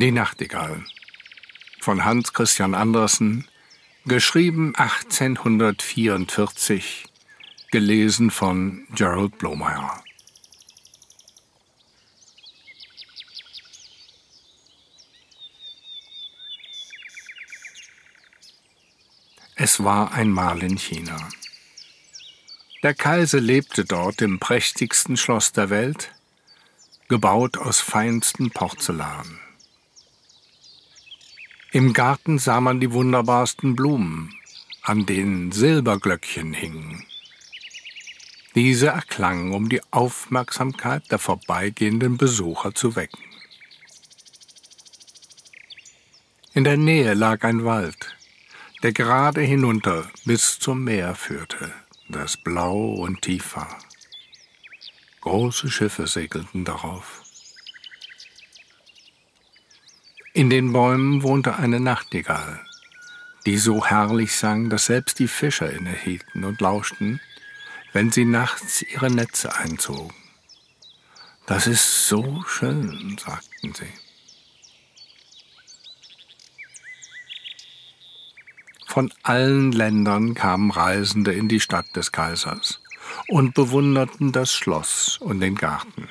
Die Nachtigall von Hans Christian Andersen, geschrieben 1844, gelesen von Gerald Blomeyer. Es war einmal in China. Der Kaiser lebte dort im prächtigsten Schloss der Welt, gebaut aus feinstem Porzellan. Im Garten sah man die wunderbarsten Blumen, an denen Silberglöckchen hingen. Diese erklangen, um die Aufmerksamkeit der vorbeigehenden Besucher zu wecken. In der Nähe lag ein Wald, der gerade hinunter bis zum Meer führte, das blau und tief war. Große Schiffe segelten darauf. In den Bäumen wohnte eine Nachtigall, die so herrlich sang, dass selbst die Fischer innehielten und lauschten, wenn sie nachts ihre Netze einzogen. Das ist so schön, sagten sie. Von allen Ländern kamen Reisende in die Stadt des Kaisers und bewunderten das Schloss und den Garten.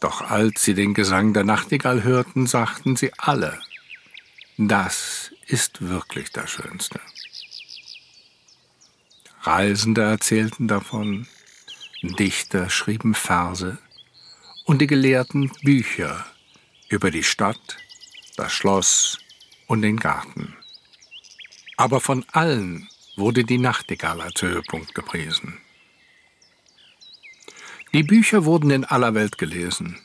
Doch als sie den Gesang der Nachtigall hörten, sagten sie alle, das ist wirklich das Schönste. Reisende erzählten davon, Dichter schrieben Verse und die Gelehrten Bücher über die Stadt, das Schloss und den Garten. Aber von allen wurde die Nachtigall als Höhepunkt gepriesen. Die Bücher wurden in aller Welt gelesen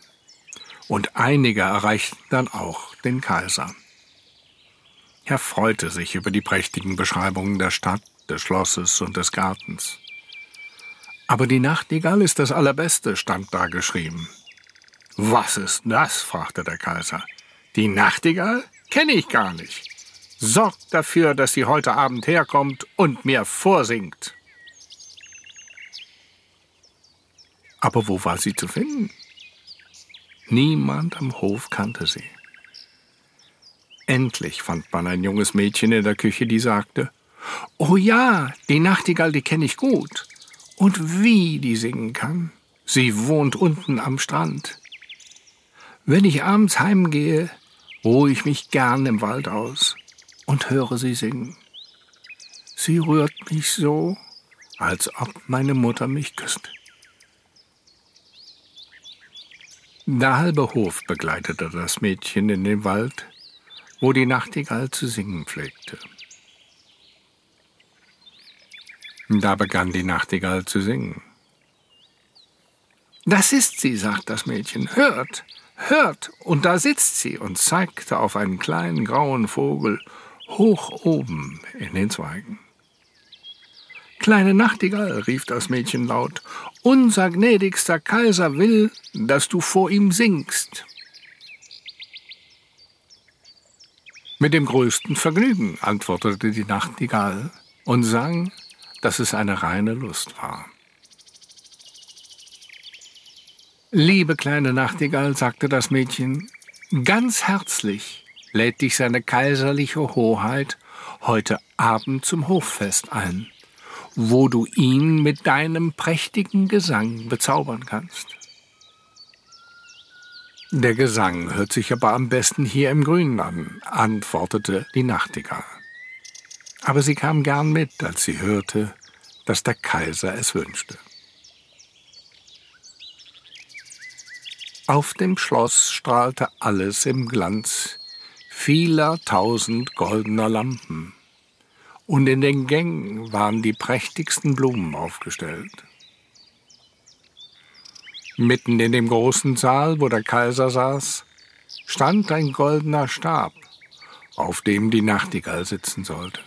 und einige erreichten dann auch den Kaiser. Er freute sich über die prächtigen Beschreibungen der Stadt, des Schlosses und des Gartens. Aber die Nachtigall ist das Allerbeste, stand da geschrieben. Was ist das? fragte der Kaiser. Die Nachtigall kenne ich gar nicht. Sorgt dafür, dass sie heute Abend herkommt und mir vorsingt. Aber wo war sie zu finden? Niemand am Hof kannte sie. Endlich fand man ein junges Mädchen in der Küche, die sagte, Oh ja, die Nachtigall, die kenne ich gut. Und wie die singen kann. Sie wohnt unten am Strand. Wenn ich abends heimgehe, ruhe ich mich gern im Wald aus und höre sie singen. Sie rührt mich so, als ob meine Mutter mich küsst. Der halbe Hof begleitete das Mädchen in den Wald, wo die Nachtigall zu singen pflegte. Da begann die Nachtigall zu singen. Das ist sie, sagt das Mädchen. Hört, hört, und da sitzt sie und zeigte auf einen kleinen grauen Vogel hoch oben in den Zweigen. Kleine Nachtigall, rief das Mädchen laut, unser gnädigster Kaiser will, dass du vor ihm singst. Mit dem größten Vergnügen, antwortete die Nachtigall und sang, dass es eine reine Lust war. Liebe kleine Nachtigall, sagte das Mädchen, ganz herzlich lädt dich seine kaiserliche Hoheit heute Abend zum Hoffest ein wo du ihn mit deinem prächtigen Gesang bezaubern kannst. Der Gesang hört sich aber am besten hier im Grünen an, antwortete die Nachtigall. Aber sie kam gern mit, als sie hörte, dass der Kaiser es wünschte. Auf dem Schloss strahlte alles im Glanz vieler tausend goldener Lampen und in den Gängen waren die prächtigsten Blumen aufgestellt. Mitten in dem großen Saal, wo der Kaiser saß, stand ein goldener Stab, auf dem die Nachtigall sitzen sollte.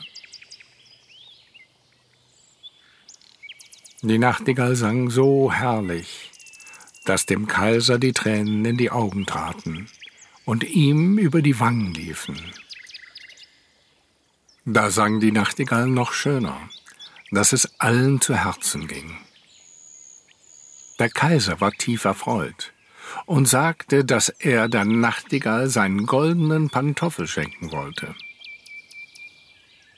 Die Nachtigall sang so herrlich, dass dem Kaiser die Tränen in die Augen traten und ihm über die Wangen liefen. Da sang die Nachtigall noch schöner, dass es allen zu Herzen ging. Der Kaiser war tief erfreut und sagte, dass er der Nachtigall seinen goldenen Pantoffel schenken wollte.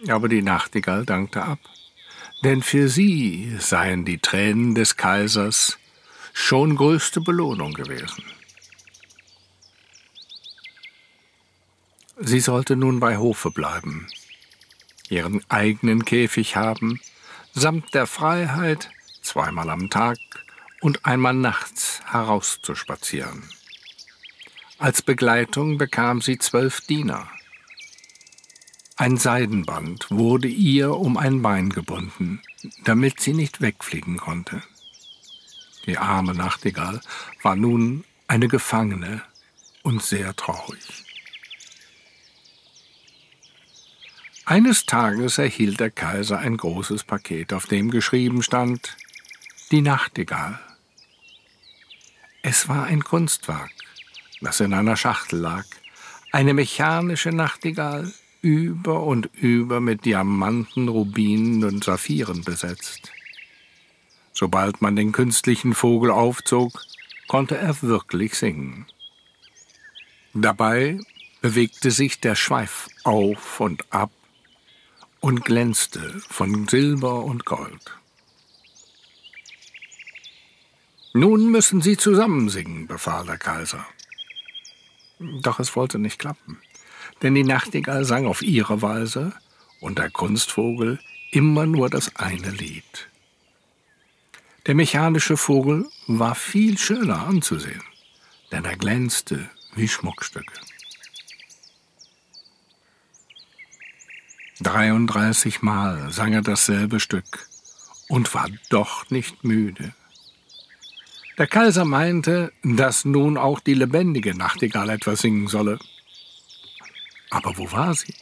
Aber die Nachtigall dankte ab, denn für sie seien die Tränen des Kaisers schon größte Belohnung gewesen. Sie sollte nun bei Hofe bleiben, ihren eigenen Käfig haben, samt der Freiheit, zweimal am Tag und einmal nachts herauszuspazieren. Als Begleitung bekam sie zwölf Diener. Ein Seidenband wurde ihr um ein Bein gebunden, damit sie nicht wegfliegen konnte. Die arme Nachtigall war nun eine Gefangene und sehr traurig. Eines Tages erhielt der Kaiser ein großes Paket, auf dem geschrieben stand Die Nachtigall. Es war ein Kunstwerk, das in einer Schachtel lag, eine mechanische Nachtigall, über und über mit Diamanten, Rubinen und Saphiren besetzt. Sobald man den künstlichen Vogel aufzog, konnte er wirklich singen. Dabei bewegte sich der Schweif auf und ab und glänzte von Silber und Gold. Nun müssen Sie zusammen singen, befahl der Kaiser. Doch es wollte nicht klappen, denn die Nachtigall sang auf ihre Weise und der Kunstvogel immer nur das eine Lied. Der mechanische Vogel war viel schöner anzusehen, denn er glänzte wie Schmuckstücke. 33 Mal sang er dasselbe Stück und war doch nicht müde. Der Kaiser meinte, dass nun auch die lebendige Nachtigall etwas singen solle. Aber wo war sie?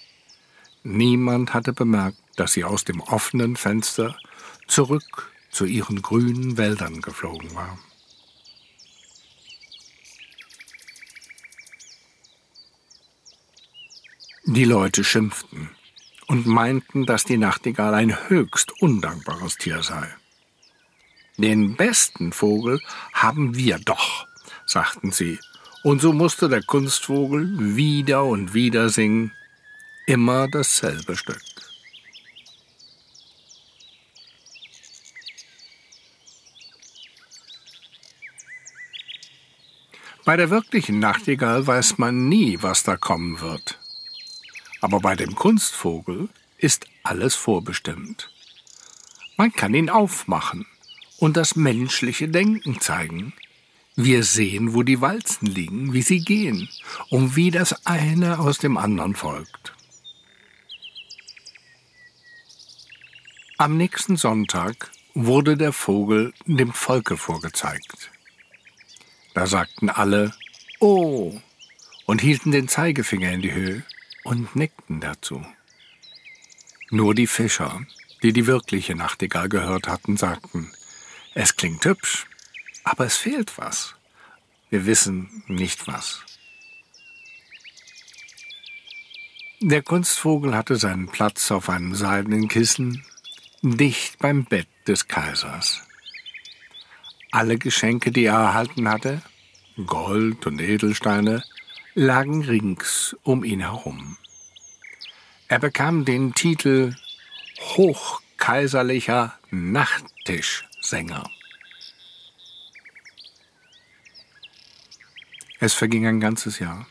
Niemand hatte bemerkt, dass sie aus dem offenen Fenster zurück zu ihren grünen Wäldern geflogen war. Die Leute schimpften und meinten, dass die Nachtigall ein höchst undankbares Tier sei. Den besten Vogel haben wir doch, sagten sie, und so musste der Kunstvogel wieder und wieder singen, immer dasselbe Stück. Bei der wirklichen Nachtigall weiß man nie, was da kommen wird. Aber bei dem Kunstvogel ist alles vorbestimmt. Man kann ihn aufmachen und das menschliche Denken zeigen. Wir sehen, wo die Walzen liegen, wie sie gehen und wie das eine aus dem anderen folgt. Am nächsten Sonntag wurde der Vogel dem Volke vorgezeigt. Da sagten alle Oh und hielten den Zeigefinger in die Höhe und nickten dazu. Nur die Fischer, die die wirkliche Nachtigall gehört hatten, sagten, es klingt hübsch, aber es fehlt was. Wir wissen nicht was. Der Kunstvogel hatte seinen Platz auf einem seidenen Kissen, dicht beim Bett des Kaisers. Alle Geschenke, die er erhalten hatte, Gold und Edelsteine, lagen rings um ihn herum. Er bekam den Titel Hochkaiserlicher Nachttischsänger. Es verging ein ganzes Jahr.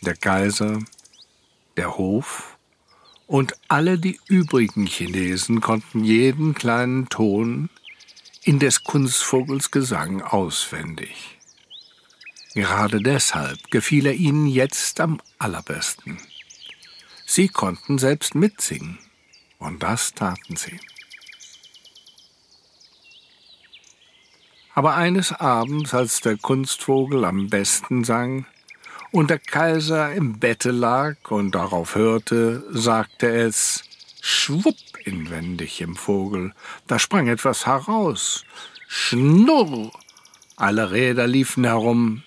Der Kaiser, der Hof und alle die übrigen Chinesen konnten jeden kleinen Ton in des Kunstvogels Gesang auswendig. Gerade deshalb gefiel er ihnen jetzt am allerbesten. Sie konnten selbst mitsingen, und das taten sie. Aber eines Abends, als der Kunstvogel am besten sang und der Kaiser im Bette lag und darauf hörte, sagte es Schwupp inwendig im Vogel, da sprang etwas heraus. Schnurr! Alle Räder liefen herum,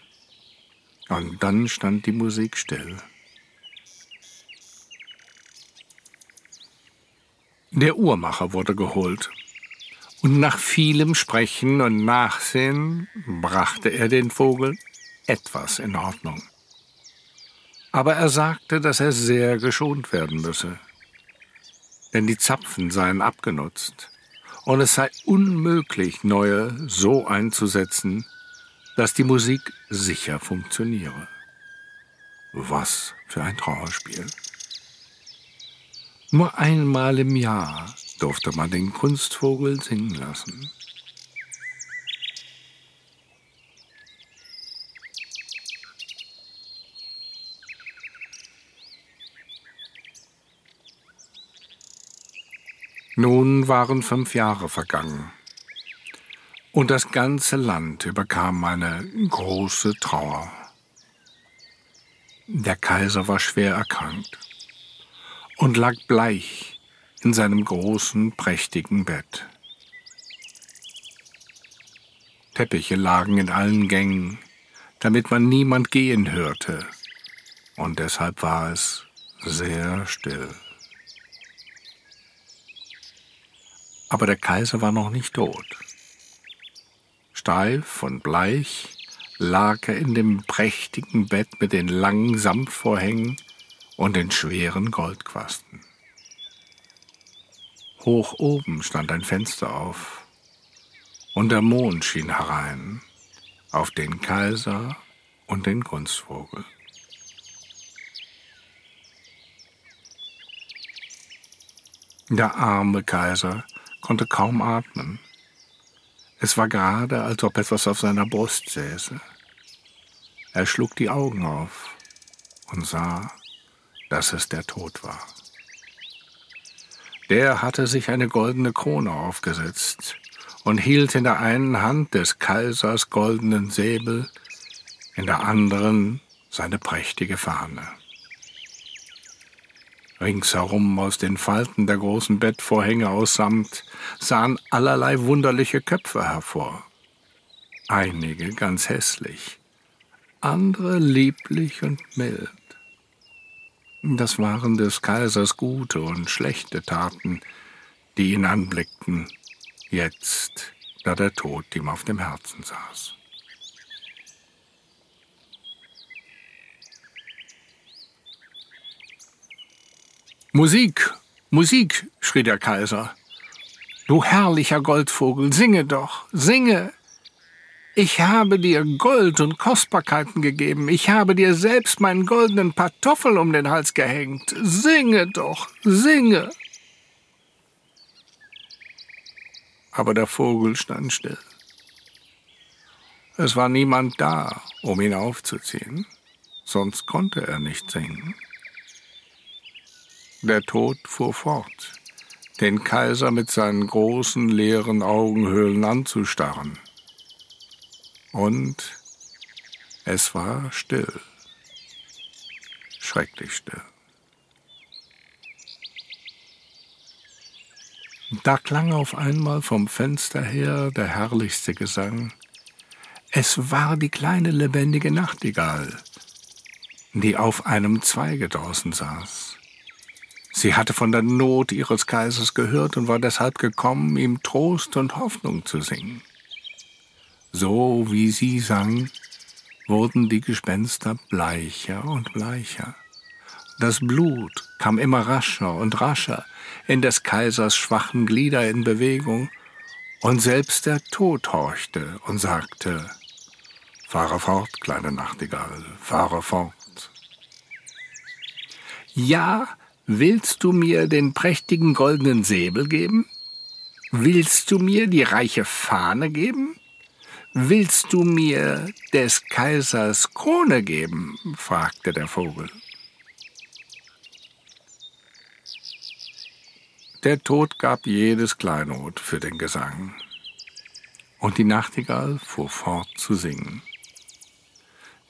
und dann stand die Musik still. Der Uhrmacher wurde geholt, Und nach vielem Sprechen und Nachsehen brachte er den Vogel etwas in Ordnung. Aber er sagte, dass er sehr geschont werden müsse. Denn die Zapfen seien abgenutzt und es sei unmöglich, neue so einzusetzen, dass die Musik sicher funktioniere. Was für ein Trauerspiel. Nur einmal im Jahr durfte man den Kunstvogel singen lassen. Nun waren fünf Jahre vergangen, und das ganze Land überkam eine große Trauer. Der Kaiser war schwer erkrankt und lag bleich in seinem großen, prächtigen Bett. Teppiche lagen in allen Gängen, damit man niemand gehen hörte, und deshalb war es sehr still. Aber der Kaiser war noch nicht tot. Steif und bleich lag er in dem prächtigen Bett mit den langen Samtvorhängen und den schweren Goldquasten. Hoch oben stand ein Fenster auf, und der Mond schien herein auf den Kaiser und den Kunstvogel. Der arme Kaiser konnte kaum atmen. Es war gerade, als ob etwas auf seiner Brust säße. Er schlug die Augen auf und sah, dass es der Tod war. Der hatte sich eine goldene Krone aufgesetzt und hielt in der einen Hand des Kaisers goldenen Säbel, in der anderen seine prächtige Fahne. Ringsherum aus den Falten der großen Bettvorhänge aus Samt sahen allerlei wunderliche Köpfe hervor. Einige ganz hässlich, andere lieblich und mild. Das waren des Kaisers gute und schlechte Taten, die ihn anblickten, jetzt, da der Tod ihm auf dem Herzen saß. Musik, Musik, schrie der Kaiser. Du herrlicher Goldvogel, singe doch, singe. Ich habe dir Gold und Kostbarkeiten gegeben, ich habe dir selbst meinen goldenen Pantoffel um den Hals gehängt. Singe doch, singe. Aber der Vogel stand still. Es war niemand da, um ihn aufzuziehen, sonst konnte er nicht singen. Der Tod fuhr fort, den Kaiser mit seinen großen leeren Augenhöhlen anzustarren und es war still, schrecklich still. Da klang auf einmal vom Fenster her der herrlichste Gesang. Es war die kleine lebendige Nachtigall, die auf einem Zweige draußen saß. Sie hatte von der Not ihres Kaisers gehört und war deshalb gekommen, ihm Trost und Hoffnung zu singen. So wie sie sang, wurden die Gespenster bleicher und bleicher. Das Blut kam immer rascher und rascher in des Kaisers schwachen Glieder in Bewegung, und selbst der Tod horchte und sagte, Fahre fort, kleine Nachtigall, fahre fort. Ja, willst du mir den prächtigen goldenen Säbel geben? Willst du mir die reiche Fahne geben? Willst du mir des Kaisers Krone geben? fragte der Vogel. Der Tod gab jedes Kleinod für den Gesang, und die Nachtigall fuhr fort zu singen.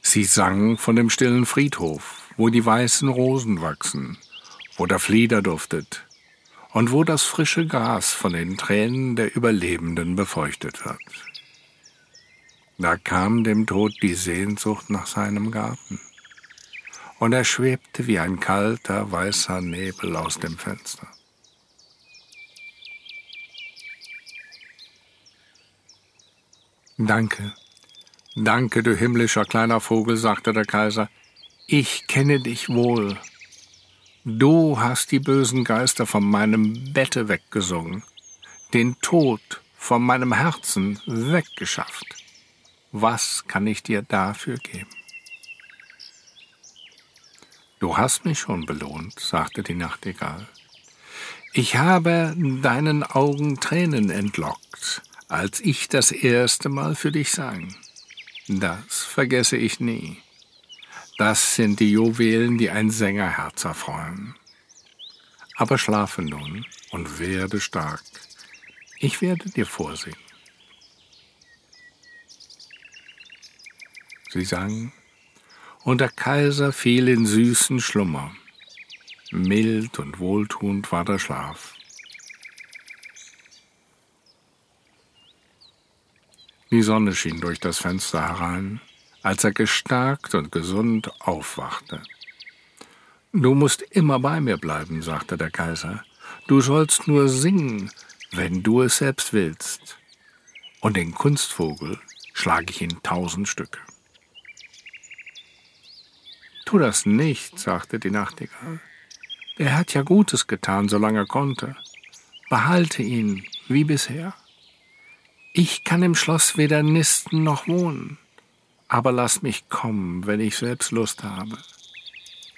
Sie sang von dem stillen Friedhof, wo die weißen Rosen wachsen, wo der Flieder duftet und wo das frische Gras von den Tränen der Überlebenden befeuchtet wird. Da kam dem Tod die Sehnsucht nach seinem Garten, und er schwebte wie ein kalter, weißer Nebel aus dem Fenster. Danke, danke, du himmlischer kleiner Vogel, sagte der Kaiser. Ich kenne dich wohl. Du hast die bösen Geister von meinem Bette weggesungen, den Tod von meinem Herzen weggeschafft. Was kann ich dir dafür geben? Du hast mich schon belohnt, sagte die Nachtigall. Ich habe deinen Augen Tränen entlockt, als ich das erste Mal für dich sang. Das vergesse ich nie. Das sind die Juwelen, die ein Sängerherz erfreuen. Aber schlafe nun und werde stark. Ich werde dir vorsingen. Sie sang und der Kaiser fiel in süßen Schlummer. Mild und wohltuend war der Schlaf. Die Sonne schien durch das Fenster herein, als er gestärkt und gesund aufwachte. Du musst immer bei mir bleiben, sagte der Kaiser. Du sollst nur singen, wenn du es selbst willst. Und den Kunstvogel schlage ich in tausend Stücke. Tu das nicht, sagte die Nachtigall. Er hat ja Gutes getan, solange er konnte. Behalte ihn, wie bisher. Ich kann im Schloss weder nisten noch wohnen, aber lass mich kommen, wenn ich selbst Lust habe.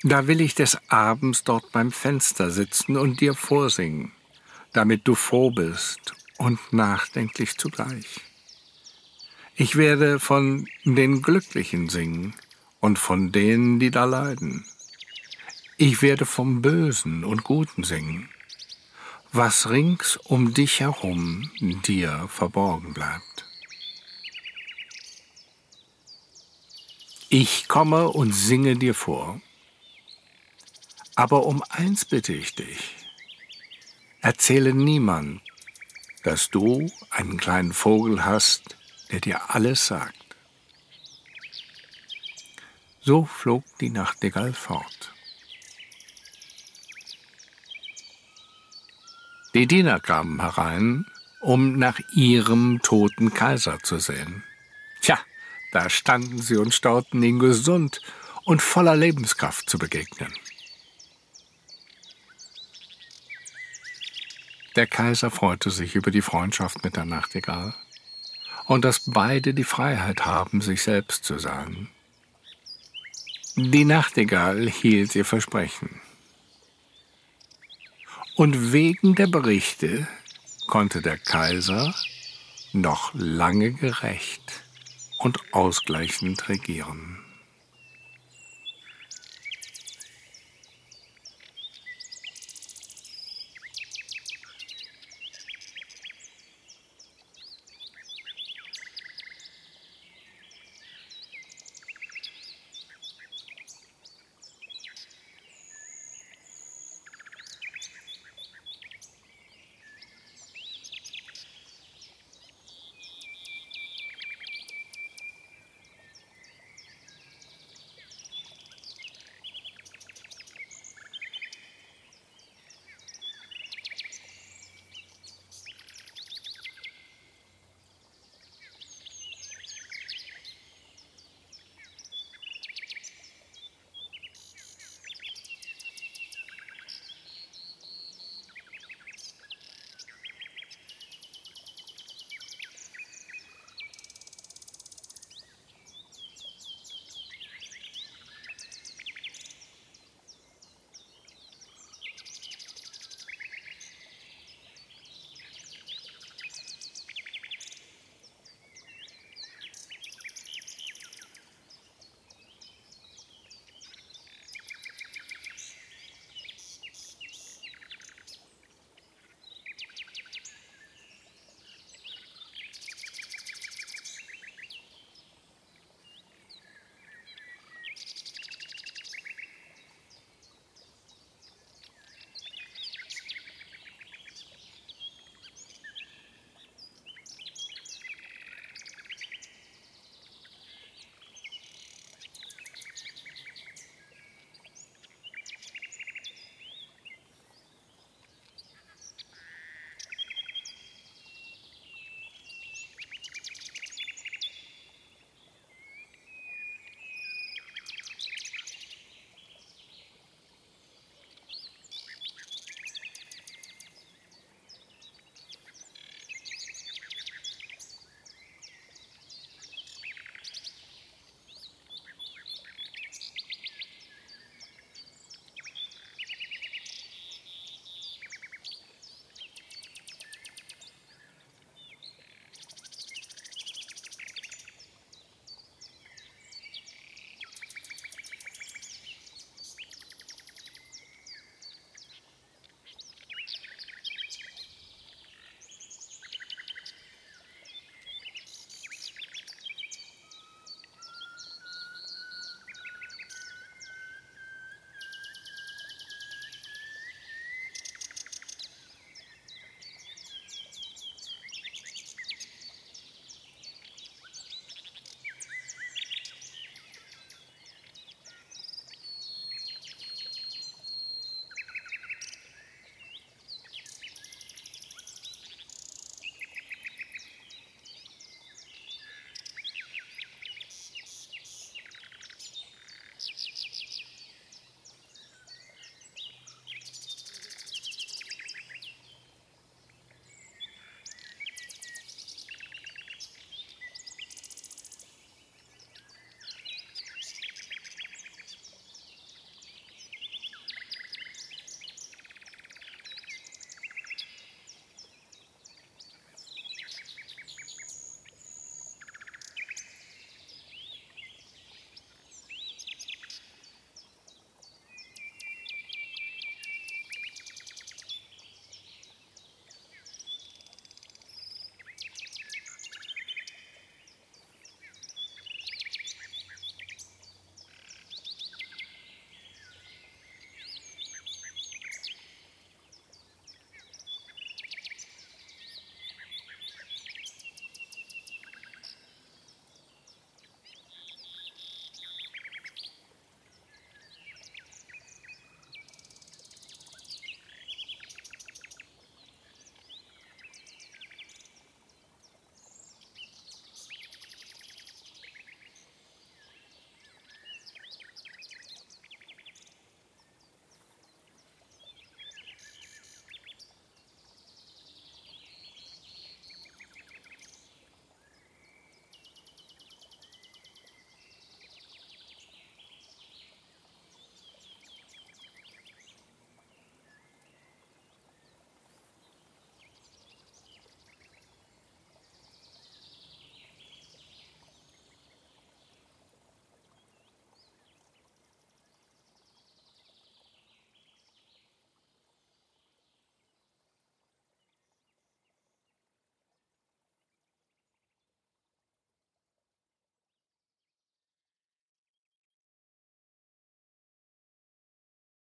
Da will ich des Abends dort beim Fenster sitzen und dir vorsingen, damit du froh bist und nachdenklich zugleich. Ich werde von den Glücklichen singen, und von denen, die da leiden. Ich werde vom Bösen und Guten singen, was rings um dich herum dir verborgen bleibt. Ich komme und singe dir vor. Aber um eins bitte ich dich. Erzähle niemand, dass du einen kleinen Vogel hast, der dir alles sagt. So flog die Nachtigall fort. Die Diener kamen herein, um nach ihrem toten Kaiser zu sehen. Tja, da standen sie und staunten, ihn gesund und voller Lebenskraft zu begegnen. Der Kaiser freute sich über die Freundschaft mit der Nachtigall und dass beide die Freiheit haben, sich selbst zu sein. Die Nachtigall hielt ihr Versprechen. Und wegen der Berichte konnte der Kaiser noch lange gerecht und ausgleichend regieren.